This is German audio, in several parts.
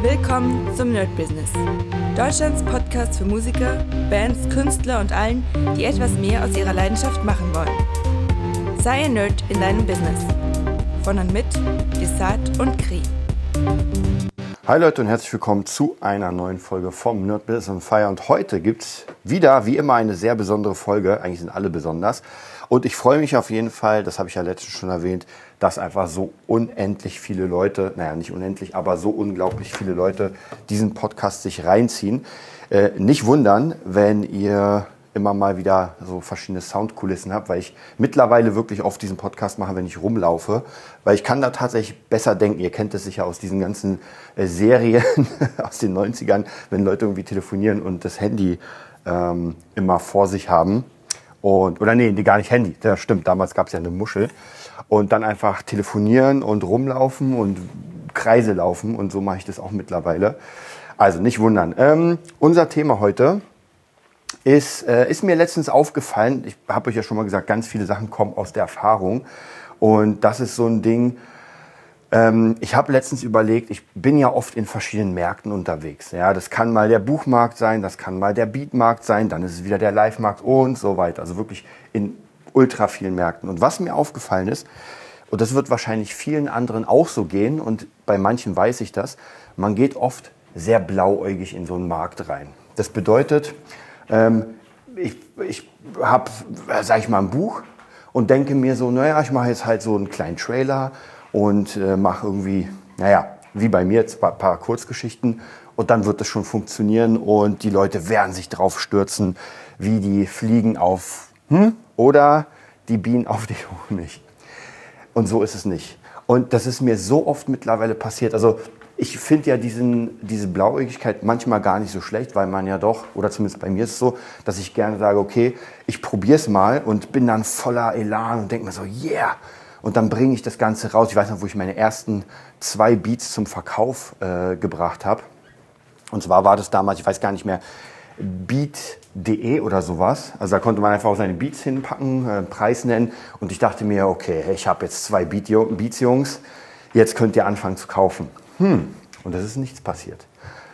Willkommen zum Nerd Business. Deutschlands Podcast für Musiker, Bands, Künstler und allen, die etwas mehr aus ihrer Leidenschaft machen wollen. Sei ein Nerd in deinem Business. Von und mit Desart und Kri. Hi Leute und herzlich willkommen zu einer neuen Folge vom Nerd Business on Fire. Und heute gibt es wieder, wie immer, eine sehr besondere Folge. Eigentlich sind alle besonders. Und ich freue mich auf jeden Fall, das habe ich ja letztens schon erwähnt, dass einfach so unendlich viele Leute, naja, nicht unendlich, aber so unglaublich viele Leute diesen Podcast sich reinziehen. Äh, nicht wundern, wenn ihr immer mal wieder so verschiedene Soundkulissen habt, weil ich mittlerweile wirklich oft diesen Podcast mache, wenn ich rumlaufe, weil ich kann da tatsächlich besser denken. Ihr kennt es sicher aus diesen ganzen äh, Serien aus den 90ern, wenn Leute irgendwie telefonieren und das Handy ähm, immer vor sich haben. Und, oder nee, gar nicht Handy, das stimmt, damals gab es ja eine Muschel und dann einfach telefonieren und rumlaufen und Kreise laufen und so mache ich das auch mittlerweile. Also nicht wundern. Ähm, unser Thema heute ist, äh, ist mir letztens aufgefallen, ich habe euch ja schon mal gesagt, ganz viele Sachen kommen aus der Erfahrung und das ist so ein Ding, ähm, ich habe letztens überlegt, ich bin ja oft in verschiedenen Märkten unterwegs. Ja, das kann mal der Buchmarkt sein, das kann mal der Beatmarkt sein, dann ist es wieder der Live-Markt und so weiter. Also wirklich in ultra vielen Märkten. Und was mir aufgefallen ist, und das wird wahrscheinlich vielen anderen auch so gehen, und bei manchen weiß ich das, man geht oft sehr blauäugig in so einen Markt rein. Das bedeutet, ähm, ich, ich habe, sag ich mal, ein Buch und denke mir so, naja, ich mache jetzt halt so einen kleinen Trailer und äh, mache irgendwie, naja, wie bei mir ein paar Kurzgeschichten und dann wird das schon funktionieren und die Leute werden sich drauf stürzen, wie die Fliegen auf hm? oder die Bienen auf die Honig. Und so ist es nicht. Und das ist mir so oft mittlerweile passiert. Also ich finde ja diesen, diese Blauäugigkeit manchmal gar nicht so schlecht, weil man ja doch, oder zumindest bei mir ist es so, dass ich gerne sage, okay, ich probiere es mal und bin dann voller Elan und denke mir so, yeah. Und dann bringe ich das Ganze raus. Ich weiß noch, wo ich meine ersten zwei Beats zum Verkauf äh, gebracht habe. Und zwar war das damals, ich weiß gar nicht mehr, Beat.de oder sowas. Also da konnte man einfach auch seine Beats hinpacken, äh, Preis nennen. Und ich dachte mir, okay, ich habe jetzt zwei Beats, Jungs, jetzt könnt ihr anfangen zu kaufen. Hm, und das ist nichts passiert.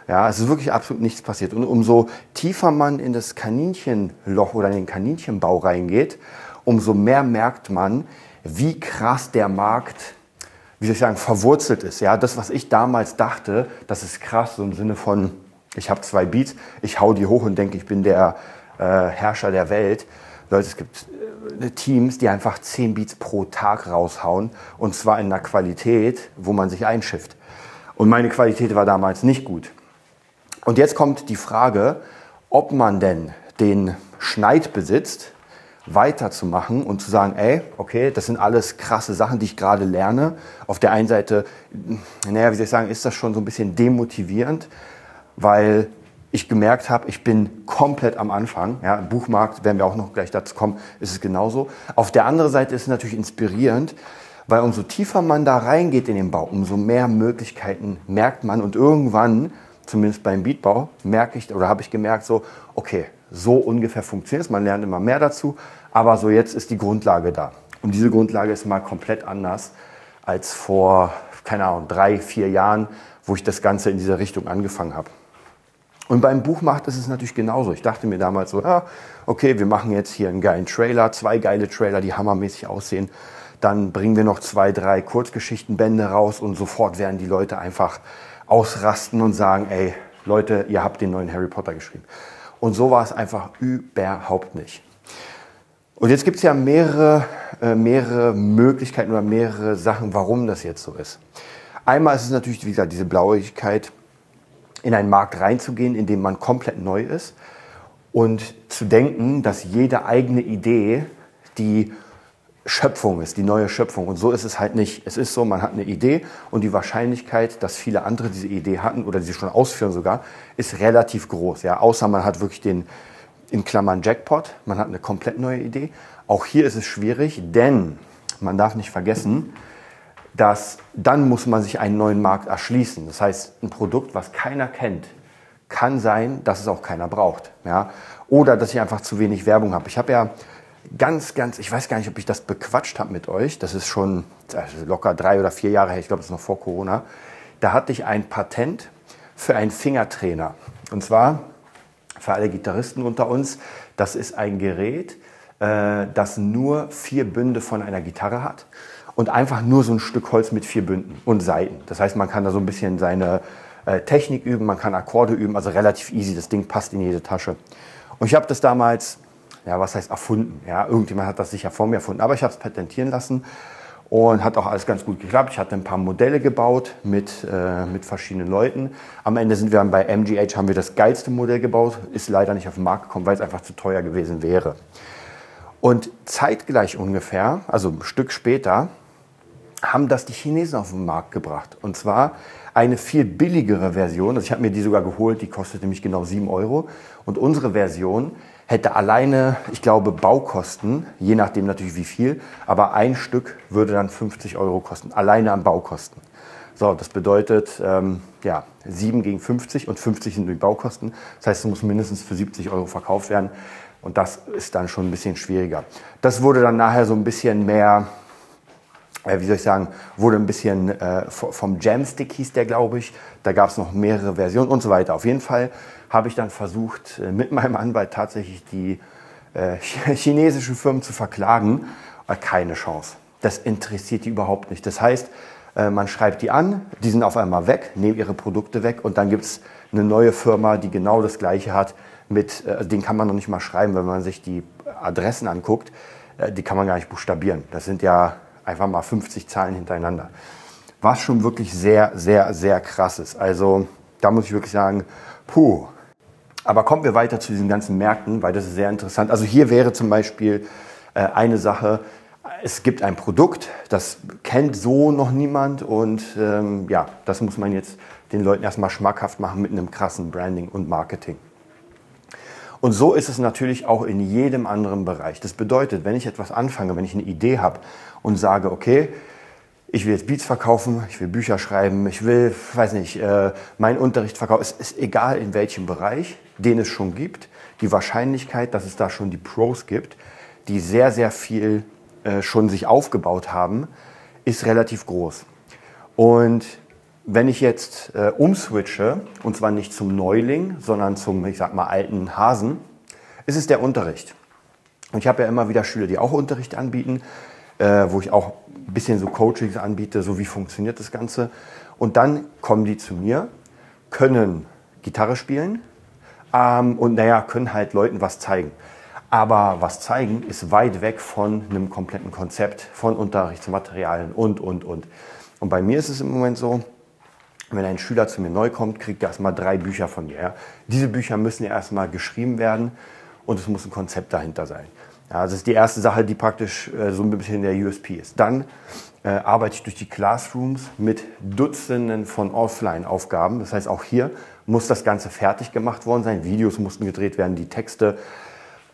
Ja, es ist wirklich absolut nichts passiert. Und umso tiefer man in das Kaninchenloch oder in den Kaninchenbau reingeht, umso mehr merkt man, wie krass der Markt, wie soll ich sagen, verwurzelt ist. Ja, das, was ich damals dachte, das ist krass, so im Sinne von, ich habe zwei Beats, ich hau die hoch und denke, ich bin der äh, Herrscher der Welt. Leute, es gibt äh, Teams, die einfach zehn Beats pro Tag raushauen und zwar in einer Qualität, wo man sich einschifft. Und meine Qualität war damals nicht gut. Und jetzt kommt die Frage, ob man denn den Schneid besitzt, weiterzumachen und zu sagen, ey, okay, das sind alles krasse Sachen, die ich gerade lerne. Auf der einen Seite, naja, wie soll ich sagen, ist das schon so ein bisschen demotivierend, weil ich gemerkt habe, ich bin komplett am Anfang. Ja, Im Buchmarkt, werden wir auch noch gleich dazu kommen, ist es genauso. Auf der anderen Seite ist es natürlich inspirierend, weil umso tiefer man da reingeht in den Bau, umso mehr Möglichkeiten merkt man und irgendwann, zumindest beim Beatbau, merke ich oder habe ich gemerkt, so, okay, so ungefähr funktioniert es. Man lernt immer mehr dazu, aber so jetzt ist die Grundlage da. Und diese Grundlage ist mal komplett anders als vor, keine Ahnung, drei, vier Jahren, wo ich das Ganze in dieser Richtung angefangen habe. Und beim Buchmacht ist es natürlich genauso. Ich dachte mir damals so, ja, okay, wir machen jetzt hier einen geilen Trailer, zwei geile Trailer, die hammermäßig aussehen. Dann bringen wir noch zwei, drei Kurzgeschichtenbände raus und sofort werden die Leute einfach ausrasten und sagen, ey, Leute, ihr habt den neuen Harry Potter geschrieben. Und so war es einfach überhaupt nicht. Und jetzt gibt es ja mehrere, äh, mehrere Möglichkeiten oder mehrere Sachen, warum das jetzt so ist. Einmal ist es natürlich, wie gesagt, diese Blauigkeit, in einen Markt reinzugehen, in dem man komplett neu ist und zu denken, dass jede eigene Idee die Schöpfung ist, die neue Schöpfung. Und so ist es halt nicht. Es ist so, man hat eine Idee und die Wahrscheinlichkeit, dass viele andere diese Idee hatten oder sie schon ausführen sogar, ist relativ groß. Ja, außer man hat wirklich den, in Klammern Jackpot, man hat eine komplett neue Idee. Auch hier ist es schwierig, denn man darf nicht vergessen, dass dann muss man sich einen neuen Markt erschließen. Das heißt, ein Produkt, was keiner kennt, kann sein, dass es auch keiner braucht. Ja? Oder dass ich einfach zu wenig Werbung habe. Ich habe ja ganz, ganz, ich weiß gar nicht, ob ich das bequatscht habe mit euch. Das ist schon also locker drei oder vier Jahre her, ich glaube, das ist noch vor Corona. Da hatte ich ein Patent für einen Fingertrainer. Und zwar für alle Gitarristen unter uns, das ist ein Gerät, äh, das nur vier Bünde von einer Gitarre hat und einfach nur so ein Stück Holz mit vier Bünden und Saiten. Das heißt, man kann da so ein bisschen seine äh, Technik üben, man kann Akkorde üben, also relativ easy. Das Ding passt in jede Tasche. Und ich habe das damals, ja, was heißt erfunden? Ja, irgendjemand hat das sicher vor mir erfunden, aber ich habe es patentieren lassen und hat auch alles ganz gut geklappt. Ich hatte ein paar Modelle gebaut mit, äh, mit verschiedenen Leuten. Am Ende sind wir dann bei MGH, haben wir das geilste Modell gebaut, ist leider nicht auf den Markt gekommen, weil es einfach zu teuer gewesen wäre. Und zeitgleich ungefähr, also ein Stück später, haben das die Chinesen auf den Markt gebracht. Und zwar eine viel billigere Version. Also ich habe mir die sogar geholt, die kostet nämlich genau 7 Euro. Und unsere Version hätte alleine, ich glaube, Baukosten, je nachdem natürlich wie viel, aber ein Stück würde dann 50 Euro kosten, alleine an Baukosten. So, das bedeutet, ähm, ja, 7 gegen 50 und 50 sind die Baukosten. Das heißt, es muss mindestens für 70 Euro verkauft werden. Und das ist dann schon ein bisschen schwieriger. Das wurde dann nachher so ein bisschen mehr, wie soll ich sagen, wurde ein bisschen äh, vom Jamstick hieß der, glaube ich. Da gab es noch mehrere Versionen und so weiter. Auf jeden Fall habe ich dann versucht, äh, mit meinem Anwalt tatsächlich die äh, chinesischen Firmen zu verklagen. Aber keine Chance. Das interessiert die überhaupt nicht. Das heißt, äh, man schreibt die an, die sind auf einmal weg, nehmen ihre Produkte weg und dann gibt es eine neue Firma, die genau das gleiche hat. Mit, äh, den kann man noch nicht mal schreiben, wenn man sich die Adressen anguckt. Äh, die kann man gar nicht buchstabieren. Das sind ja einfach mal 50 Zahlen hintereinander. Was schon wirklich sehr, sehr, sehr krass ist. Also da muss ich wirklich sagen, puh. Aber kommen wir weiter zu diesen ganzen Märkten, weil das ist sehr interessant. Also hier wäre zum Beispiel äh, eine Sache, es gibt ein Produkt, das kennt so noch niemand und ähm, ja, das muss man jetzt den Leuten erstmal schmackhaft machen mit einem krassen Branding und Marketing. Und so ist es natürlich auch in jedem anderen Bereich. Das bedeutet, wenn ich etwas anfange, wenn ich eine Idee habe und sage, okay, ich will jetzt Beats verkaufen, ich will Bücher schreiben, ich will, weiß nicht, äh, meinen Unterricht verkaufen. Es ist egal in welchem Bereich, den es schon gibt. Die Wahrscheinlichkeit, dass es da schon die Pros gibt, die sehr, sehr viel äh, schon sich aufgebaut haben, ist relativ groß. Und wenn ich jetzt äh, umswitche, und zwar nicht zum Neuling, sondern zum, ich sag mal, alten Hasen, ist es der Unterricht. Und ich habe ja immer wieder Schüler, die auch Unterricht anbieten, äh, wo ich auch ein bisschen so Coachings anbiete, so wie funktioniert das Ganze. Und dann kommen die zu mir, können Gitarre spielen ähm, und naja, können halt Leuten was zeigen. Aber was zeigen ist weit weg von einem kompletten Konzept, von Unterrichtsmaterialien und, und, und. Und bei mir ist es im Moment so, wenn ein Schüler zu mir neu kommt, kriegt er erstmal drei Bücher von mir. Ja. Diese Bücher müssen ja erstmal geschrieben werden und es muss ein Konzept dahinter sein. Ja, das ist die erste Sache, die praktisch äh, so ein bisschen der USP ist. Dann äh, arbeite ich durch die Classrooms mit Dutzenden von Offline-Aufgaben. Das heißt, auch hier muss das Ganze fertig gemacht worden sein. Videos mussten gedreht werden, die Texte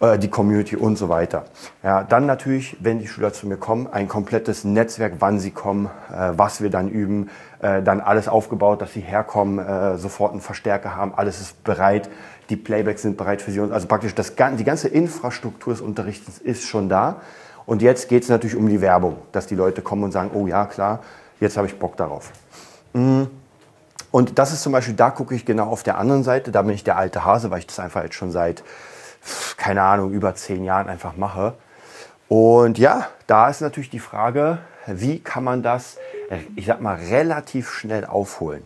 äh, die Community und so weiter. Ja, dann natürlich, wenn die Schüler zu mir kommen, ein komplettes Netzwerk, wann sie kommen, äh, was wir dann üben, äh, dann alles aufgebaut, dass sie herkommen, äh, sofort einen Verstärker haben, alles ist bereit, die Playbacks sind bereit für sie. Also praktisch das, die ganze Infrastruktur des Unterrichts ist schon da. Und jetzt geht es natürlich um die Werbung, dass die Leute kommen und sagen, oh ja, klar, jetzt habe ich Bock darauf. Mhm. Und das ist zum Beispiel, da gucke ich genau auf der anderen Seite, da bin ich der alte Hase, weil ich das einfach jetzt schon seit keine Ahnung, über zehn Jahren einfach mache. Und ja, da ist natürlich die Frage, wie kann man das, ich sag mal, relativ schnell aufholen?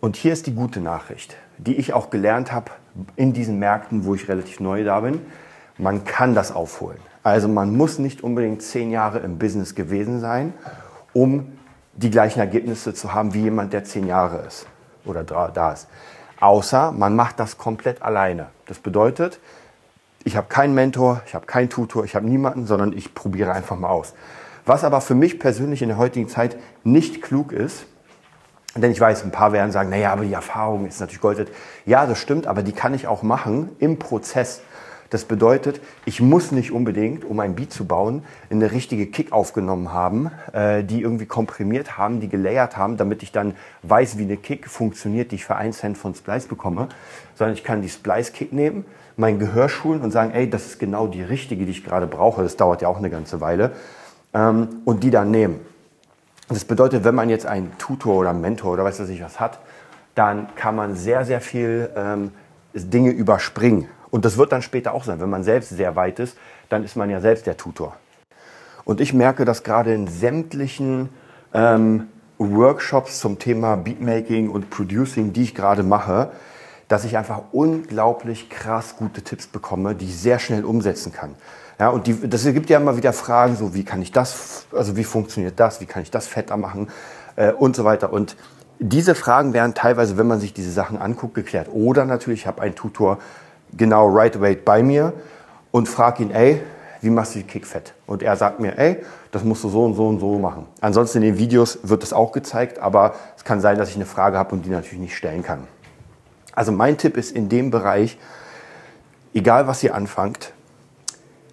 Und hier ist die gute Nachricht, die ich auch gelernt habe in diesen Märkten, wo ich relativ neu da bin. Man kann das aufholen. Also man muss nicht unbedingt zehn Jahre im Business gewesen sein, um die gleichen Ergebnisse zu haben wie jemand, der zehn Jahre ist oder da ist. Außer man macht das komplett alleine. Das bedeutet, ich habe keinen Mentor, ich habe keinen Tutor, ich habe niemanden, sondern ich probiere einfach mal aus. Was aber für mich persönlich in der heutigen Zeit nicht klug ist, denn ich weiß, ein paar werden sagen, naja, aber die Erfahrung ist natürlich Gold. Ja, das stimmt, aber die kann ich auch machen im Prozess. Das bedeutet, ich muss nicht unbedingt, um ein Beat zu bauen, eine richtige Kick aufgenommen haben, äh, die irgendwie komprimiert haben, die gelayert haben, damit ich dann weiß, wie eine Kick funktioniert, die ich für einen Cent von Splice bekomme, sondern ich kann die Splice-Kick nehmen, mein Gehör schulen und sagen, ey, das ist genau die richtige, die ich gerade brauche. Das dauert ja auch eine ganze Weile. Ähm, und die dann nehmen. Das bedeutet, wenn man jetzt einen Tutor oder Mentor oder weiß was ich was hat, dann kann man sehr, sehr viel ähm, Dinge überspringen. Und das wird dann später auch sein. Wenn man selbst sehr weit ist, dann ist man ja selbst der Tutor. Und ich merke, dass gerade in sämtlichen ähm, Workshops zum Thema Beatmaking und Producing, die ich gerade mache, dass ich einfach unglaublich krass gute Tipps bekomme, die ich sehr schnell umsetzen kann. Ja, und die, das gibt ja immer wieder Fragen, so wie kann ich das, also wie funktioniert das, wie kann ich das fetter machen äh, und so weiter. Und diese Fragen werden teilweise, wenn man sich diese Sachen anguckt, geklärt. Oder natürlich, ich habe einen Tutor genau right weight bei mir und frage ihn, ey, wie machst du die Kickfett? Und er sagt mir, ey, das musst du so und so und so machen. Ansonsten in den Videos wird es auch gezeigt, aber es kann sein, dass ich eine Frage habe und die natürlich nicht stellen kann. Also mein Tipp ist in dem Bereich, egal was ihr anfangt,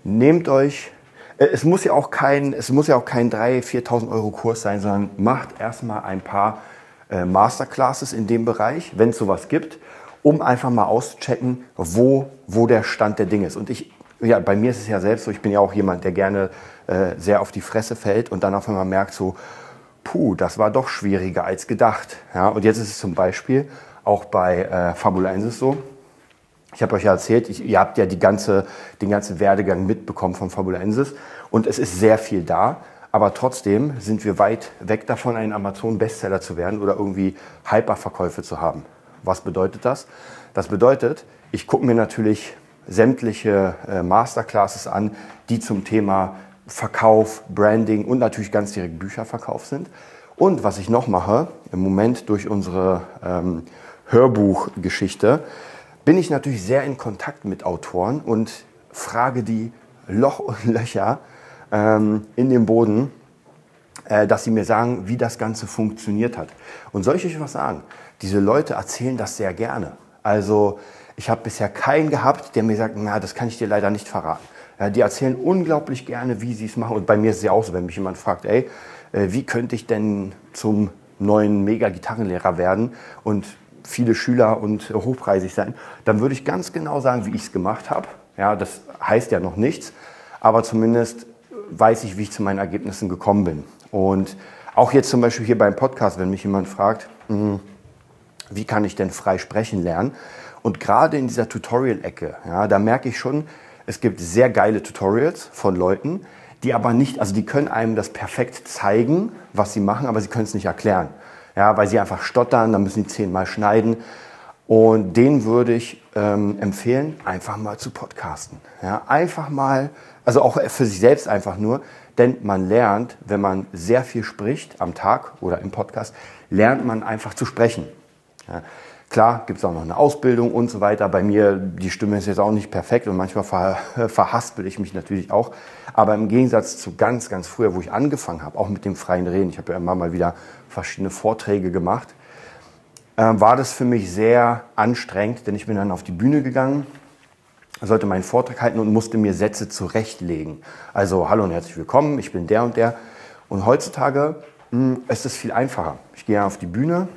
nehmt euch, äh, es muss ja auch kein, es muss ja auch kein 3.000, 4.000 Euro Kurs sein, sondern macht erstmal ein paar äh, Masterclasses in dem Bereich, wenn es sowas gibt, um einfach mal auszuchecken, wo, wo der Stand der Dinge ist. Und ich, ja, bei mir ist es ja selbst so, ich bin ja auch jemand, der gerne äh, sehr auf die Fresse fällt und dann auf einmal merkt so, puh, das war doch schwieriger als gedacht. Ja, und jetzt ist es zum Beispiel auch bei äh, Fabulensis so. Ich habe euch ja erzählt, ich, ihr habt ja die ganze, den ganzen Werdegang mitbekommen von Fabulensis und es ist sehr viel da. Aber trotzdem sind wir weit weg davon, ein Amazon-Bestseller zu werden oder irgendwie Hyperverkäufe zu haben. Was bedeutet das? Das bedeutet, ich gucke mir natürlich sämtliche äh, Masterclasses an, die zum Thema Verkauf, Branding und natürlich ganz direkt Bücherverkauf sind. Und was ich noch mache, im Moment durch unsere ähm, Hörbuchgeschichte, bin ich natürlich sehr in Kontakt mit Autoren und frage die Loch und Löcher ähm, in dem Boden, dass sie mir sagen, wie das Ganze funktioniert hat. Und soll ich euch was sagen? Diese Leute erzählen das sehr gerne. Also ich habe bisher keinen gehabt, der mir sagt, na, das kann ich dir leider nicht verraten. Ja, die erzählen unglaublich gerne, wie sie es machen. Und bei mir ist es ja auch so, wenn mich jemand fragt, ey, äh, wie könnte ich denn zum neuen Mega-Gitarrenlehrer werden und viele Schüler und hochpreisig sein, dann würde ich ganz genau sagen, wie ich es gemacht habe. Ja, das heißt ja noch nichts, aber zumindest weiß ich, wie ich zu meinen Ergebnissen gekommen bin. Und auch jetzt zum Beispiel hier beim Podcast, wenn mich jemand fragt, hm, wie kann ich denn frei sprechen lernen? Und gerade in dieser Tutorial-Ecke, ja, da merke ich schon, es gibt sehr geile Tutorials von Leuten, die aber nicht, also die können einem das perfekt zeigen, was sie machen, aber sie können es nicht erklären. Ja, weil sie einfach stottern, dann müssen die zehnmal schneiden. Und denen würde ich ähm, empfehlen, einfach mal zu podcasten. Ja, einfach mal, also auch für sich selbst einfach nur, denn man lernt, wenn man sehr viel spricht am Tag oder im Podcast, lernt man einfach zu sprechen. Ja, Klar, gibt es auch noch eine Ausbildung und so weiter. Bei mir, die Stimme ist jetzt auch nicht perfekt und manchmal ver, verhaspel ich mich natürlich auch. Aber im Gegensatz zu ganz, ganz früher, wo ich angefangen habe, auch mit dem freien Reden, ich habe ja immer mal wieder verschiedene Vorträge gemacht, äh, war das für mich sehr anstrengend, denn ich bin dann auf die Bühne gegangen, sollte meinen Vortrag halten und musste mir Sätze zurechtlegen. Also, hallo und herzlich willkommen, ich bin der und der. Und heutzutage mh, hm, ist es viel einfacher. Ich gehe auf die Bühne,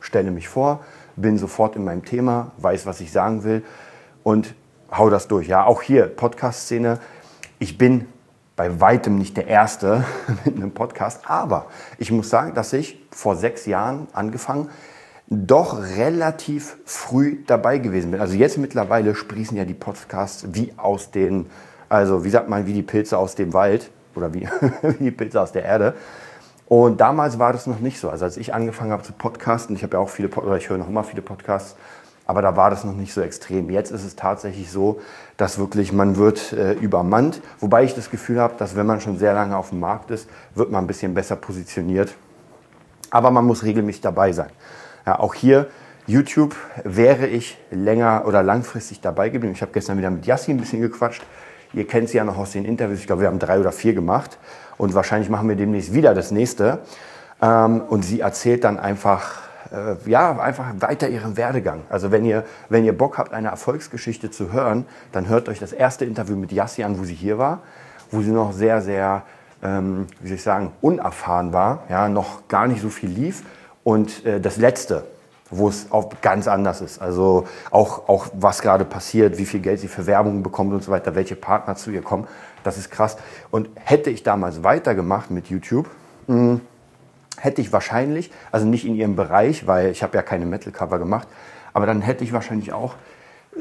stelle mich vor, bin sofort in meinem Thema, weiß, was ich sagen will und hau das durch. Ja, auch hier Podcast-Szene. Ich bin bei weitem nicht der Erste mit einem Podcast, aber ich muss sagen, dass ich vor sechs Jahren angefangen doch relativ früh dabei gewesen bin. Also jetzt mittlerweile sprießen ja die Podcasts wie aus den, also wie sagt man, wie die Pilze aus dem Wald oder wie, wie die Pilze aus der Erde. Und damals war das noch nicht so. Also als ich angefangen habe zu podcasten, ich habe ja auch viele, oder ich höre noch immer viele Podcasts, aber da war das noch nicht so extrem. Jetzt ist es tatsächlich so, dass wirklich man wird äh, übermannt. Wobei ich das Gefühl habe, dass wenn man schon sehr lange auf dem Markt ist, wird man ein bisschen besser positioniert. Aber man muss regelmäßig dabei sein. Ja, auch hier YouTube wäre ich länger oder langfristig dabei geblieben. Ich habe gestern wieder mit Yassi ein bisschen gequatscht. Ihr kennt sie ja noch aus den Interviews. Ich glaube, wir haben drei oder vier gemacht und wahrscheinlich machen wir demnächst wieder das nächste. Ähm, und sie erzählt dann einfach, äh, ja, einfach weiter ihren Werdegang. Also wenn ihr, wenn ihr Bock habt, eine Erfolgsgeschichte zu hören, dann hört euch das erste Interview mit Yassi an, wo sie hier war, wo sie noch sehr, sehr, ähm, wie soll ich sagen, unerfahren war, ja, noch gar nicht so viel lief. Und äh, das letzte, wo es auch ganz anders ist. Also auch, auch was gerade passiert, wie viel Geld sie für Werbung bekommt und so weiter, welche Partner zu ihr kommen. Das ist krass. Und hätte ich damals weitergemacht mit YouTube, hm, hätte ich wahrscheinlich, also nicht in ihrem Bereich, weil ich habe ja keine Metal-Cover gemacht, aber dann hätte ich wahrscheinlich auch,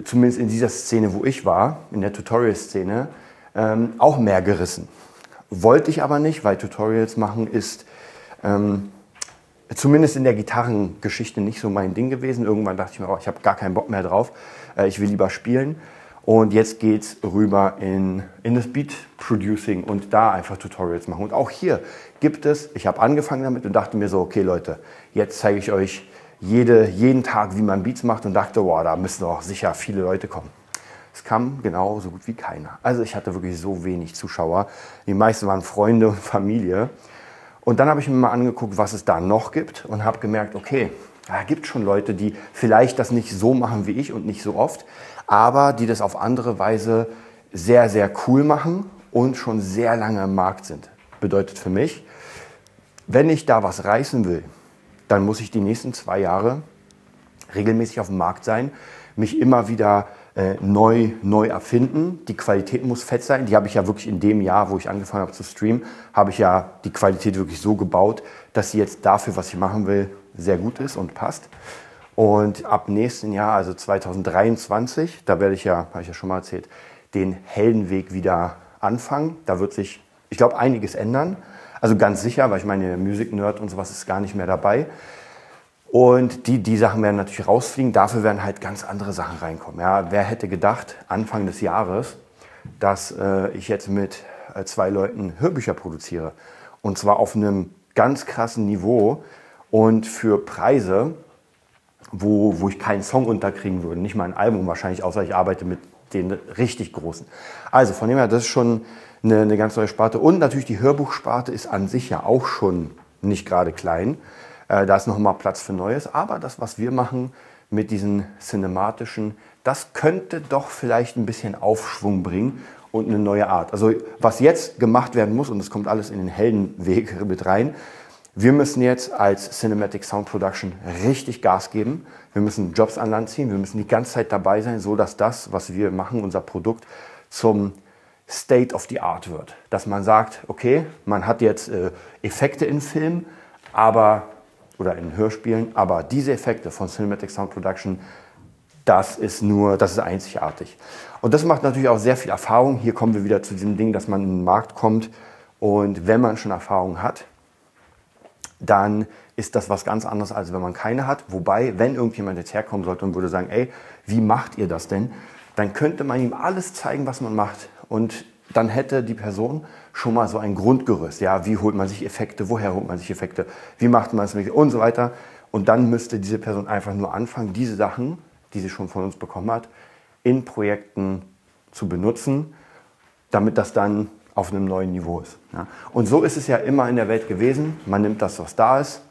zumindest in dieser Szene, wo ich war, in der Tutorial-Szene, ähm, auch mehr gerissen. Wollte ich aber nicht, weil Tutorials machen ist ähm, zumindest in der Gitarrengeschichte nicht so mein Ding gewesen. Irgendwann dachte ich mir, oh, ich habe gar keinen Bock mehr drauf, äh, ich will lieber spielen. Und jetzt geht es rüber in, in das Beat Producing und da einfach Tutorials machen. Und auch hier gibt es, ich habe angefangen damit und dachte mir so, okay Leute, jetzt zeige ich euch jede, jeden Tag, wie man Beats macht und dachte, wow, da müssen doch sicher viele Leute kommen. Es kam genau so gut wie keiner. Also ich hatte wirklich so wenig Zuschauer. Die meisten waren Freunde und Familie. Und dann habe ich mir mal angeguckt, was es da noch gibt und habe gemerkt, okay, da gibt schon Leute, die vielleicht das nicht so machen wie ich und nicht so oft, aber die das auf andere Weise sehr, sehr cool machen und schon sehr lange im Markt sind. Bedeutet für mich, wenn ich da was reißen will, dann muss ich die nächsten zwei Jahre regelmäßig auf dem Markt sein, mich immer wieder äh, neu, neu erfinden. Die Qualität muss fett sein. Die habe ich ja wirklich in dem Jahr, wo ich angefangen habe zu streamen, habe ich ja die Qualität wirklich so gebaut, dass sie jetzt dafür, was ich machen will, sehr gut ist und passt. Und ab nächsten Jahr, also 2023, da werde ich ja, habe ich ja schon mal erzählt, den Heldenweg wieder anfangen. Da wird sich, ich glaube, einiges ändern. Also ganz sicher, weil ich meine, Music Nerd und sowas ist gar nicht mehr dabei. Und die, die Sachen werden natürlich rausfliegen. Dafür werden halt ganz andere Sachen reinkommen. Ja, wer hätte gedacht, Anfang des Jahres, dass äh, ich jetzt mit äh, zwei Leuten Hörbücher produziere. Und zwar auf einem ganz krassen Niveau und für Preise, wo, wo ich keinen Song unterkriegen würde. Nicht mal ein Album wahrscheinlich, außer ich arbeite mit den richtig großen. Also von dem her, das ist schon eine, eine ganz neue Sparte. Und natürlich die Hörbuchsparte ist an sich ja auch schon nicht gerade klein. Äh, da ist noch mal Platz für Neues. Aber das, was wir machen mit diesen cinematischen, das könnte doch vielleicht ein bisschen Aufschwung bringen und eine neue Art. Also was jetzt gemacht werden muss, und das kommt alles in den Heldenweg mit rein, wir müssen jetzt als Cinematic Sound Production richtig Gas geben. Wir müssen Jobs an Land ziehen. Wir müssen die ganze Zeit dabei sein, so dass das, was wir machen, unser Produkt zum State of the Art wird. Dass man sagt, okay, man hat jetzt äh, Effekte in Film, aber oder in Hörspielen, aber diese Effekte von Cinematic Sound Production, das ist nur, das ist einzigartig. Und das macht natürlich auch sehr viel Erfahrung. Hier kommen wir wieder zu diesem Ding, dass man in den Markt kommt und wenn man schon Erfahrung hat, dann ist das was ganz anderes, als wenn man keine hat. Wobei, wenn irgendjemand jetzt herkommen sollte und würde sagen, ey, wie macht ihr das denn? Dann könnte man ihm alles zeigen, was man macht. Und dann hätte die Person schon mal so ein Grundgerüst. Ja, wie holt man sich Effekte? Woher holt man sich Effekte? Wie macht man es? Und so weiter. Und dann müsste diese Person einfach nur anfangen, diese Sachen, die sie schon von uns bekommen hat, in Projekten zu benutzen, damit das dann auf einem neuen Niveau ist. Ja. Und so ist es ja immer in der Welt gewesen. Man nimmt das, was da ist,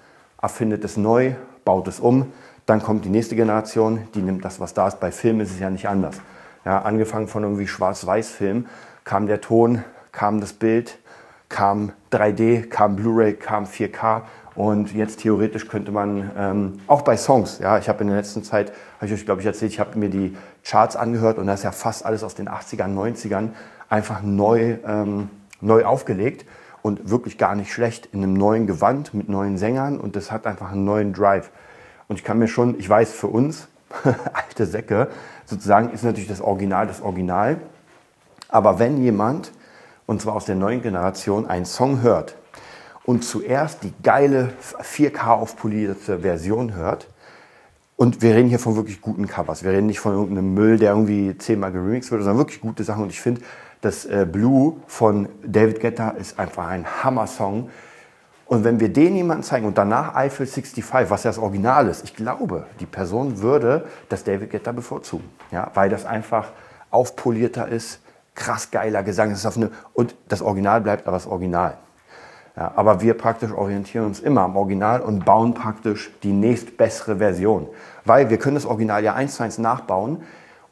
erfindet es neu, baut es um. Dann kommt die nächste Generation, die nimmt das, was da ist. Bei Filmen ist es ja nicht anders. Ja, angefangen von irgendwie Schwarz-Weiß-Film kam der Ton, kam das Bild, kam 3D, kam Blu-ray, kam 4K und jetzt theoretisch könnte man ähm, auch bei Songs, ja, ich habe in der letzten Zeit, habe ich euch glaube ich erzählt, ich habe mir die Charts angehört und da ist ja fast alles aus den 80ern, 90ern einfach neu, ähm, neu aufgelegt und wirklich gar nicht schlecht in einem neuen Gewand mit neuen Sängern und das hat einfach einen neuen Drive. Und ich kann mir schon, ich weiß für uns, alte Säcke, sozusagen ist natürlich das Original das Original. Aber wenn jemand, und zwar aus der neuen Generation, einen Song hört und zuerst die geile 4K aufpolierte Version hört, und wir reden hier von wirklich guten Covers. Wir reden nicht von irgendeinem Müll, der irgendwie zehnmal geremixed wird, sondern wirklich gute Sachen. Und ich finde, das äh, Blue von David Guetta ist einfach ein Hammer-Song. Und wenn wir den jemandem zeigen und danach Eiffel 65, was ja das Original ist, ich glaube, die Person würde das David Guetta bevorzugen. Ja, weil das einfach aufpolierter ist, krass geiler Gesang ist auf eine, und das Original bleibt aber das Original. Ja, aber wir praktisch orientieren uns immer am Original und bauen praktisch die nächstbessere Version. Weil wir können das Original ja eins zu eins nachbauen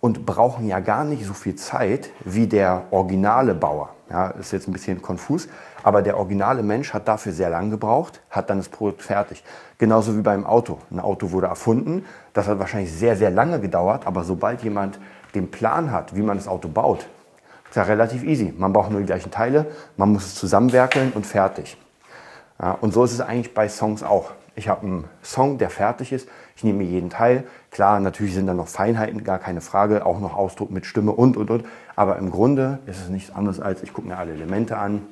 und brauchen ja gar nicht so viel Zeit wie der originale Bauer. Ja, ist jetzt ein bisschen konfus, aber der originale Mensch hat dafür sehr lange gebraucht, hat dann das Produkt fertig. Genauso wie beim Auto. Ein Auto wurde erfunden, das hat wahrscheinlich sehr, sehr lange gedauert, aber sobald jemand den Plan hat, wie man das Auto baut, ist ja relativ easy. Man braucht nur die gleichen Teile, man muss es zusammenwerkeln und fertig. Ja, und so ist es eigentlich bei Songs auch. Ich habe einen Song, der fertig ist. Ich nehme jeden Teil. Klar, natürlich sind da noch Feinheiten, gar keine Frage. Auch noch Ausdruck mit Stimme und, und, und. Aber im Grunde ist es nichts anderes als, ich gucke mir alle Elemente an,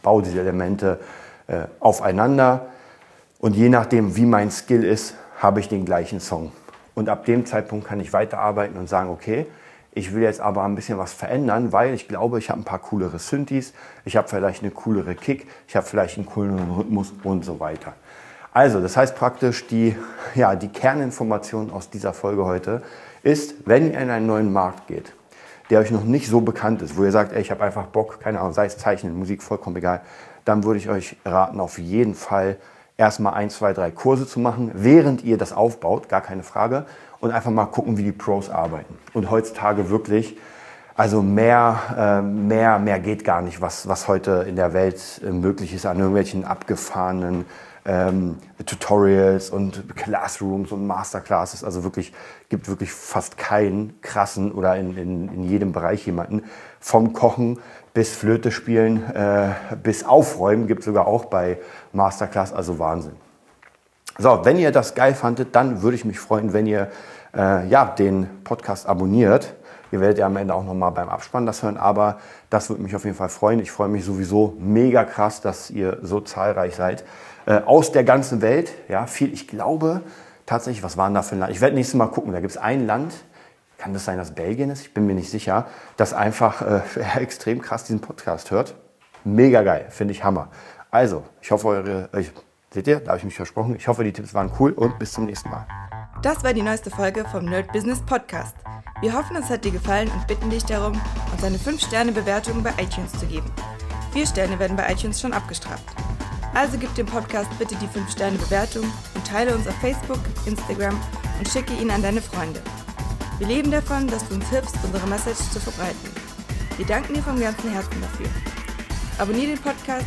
baue diese Elemente äh, aufeinander. Und je nachdem, wie mein Skill ist, habe ich den gleichen Song. Und ab dem Zeitpunkt kann ich weiterarbeiten und sagen, okay, ich will jetzt aber ein bisschen was verändern, weil ich glaube, ich habe ein paar coolere Synthes, ich habe vielleicht eine coolere Kick, ich habe vielleicht einen cooleren Rhythmus und so weiter. Also, das heißt praktisch, die, ja, die Kerninformation aus dieser Folge heute ist, wenn ihr in einen neuen Markt geht, der euch noch nicht so bekannt ist, wo ihr sagt, ey, ich habe einfach Bock, keine Ahnung, sei es Zeichnen, Musik, vollkommen egal, dann würde ich euch raten, auf jeden Fall erstmal ein, zwei, drei Kurse zu machen, während ihr das aufbaut, gar keine Frage, und einfach mal gucken, wie die Pros arbeiten. Und heutzutage wirklich, also mehr, äh, mehr, mehr geht gar nicht, was, was heute in der Welt äh, möglich ist an irgendwelchen abgefahrenen ähm, Tutorials und Classrooms und Masterclasses. Also wirklich, gibt wirklich fast keinen krassen oder in, in, in jedem Bereich jemanden. Vom Kochen bis Flöte spielen, äh, bis Aufräumen gibt es sogar auch bei Masterclass. Also Wahnsinn. So, wenn ihr das geil fandet, dann würde ich mich freuen, wenn ihr äh, ja, den Podcast abonniert. Ihr werdet ja am Ende auch nochmal beim Abspann das hören, aber das würde mich auf jeden Fall freuen. Ich freue mich sowieso mega krass, dass ihr so zahlreich seid. Äh, aus der ganzen Welt, ja, viel, ich glaube tatsächlich, was waren da für ein Land? Ich werde nächstes Mal gucken, da gibt es ein Land, kann das sein, dass Belgien ist? Ich bin mir nicht sicher, das einfach äh, extrem krass diesen Podcast hört. Mega geil, finde ich Hammer. Also, ich hoffe, eure, äh, seht ihr, da habe ich mich versprochen. Ich hoffe, die Tipps waren cool und bis zum nächsten Mal. Das war die neueste Folge vom Nerd Business Podcast. Wir hoffen, es hat dir gefallen und bitten dich darum, uns eine 5-Sterne-Bewertung bei iTunes zu geben. Vier Sterne werden bei iTunes schon abgestraft. Also gib dem Podcast bitte die 5-Sterne-Bewertung und teile uns auf Facebook, Instagram und schicke ihn an deine Freunde. Wir leben davon, dass du uns hilfst, unsere Message zu verbreiten. Wir danken dir vom ganzen Herzen dafür. Abonnier den Podcast,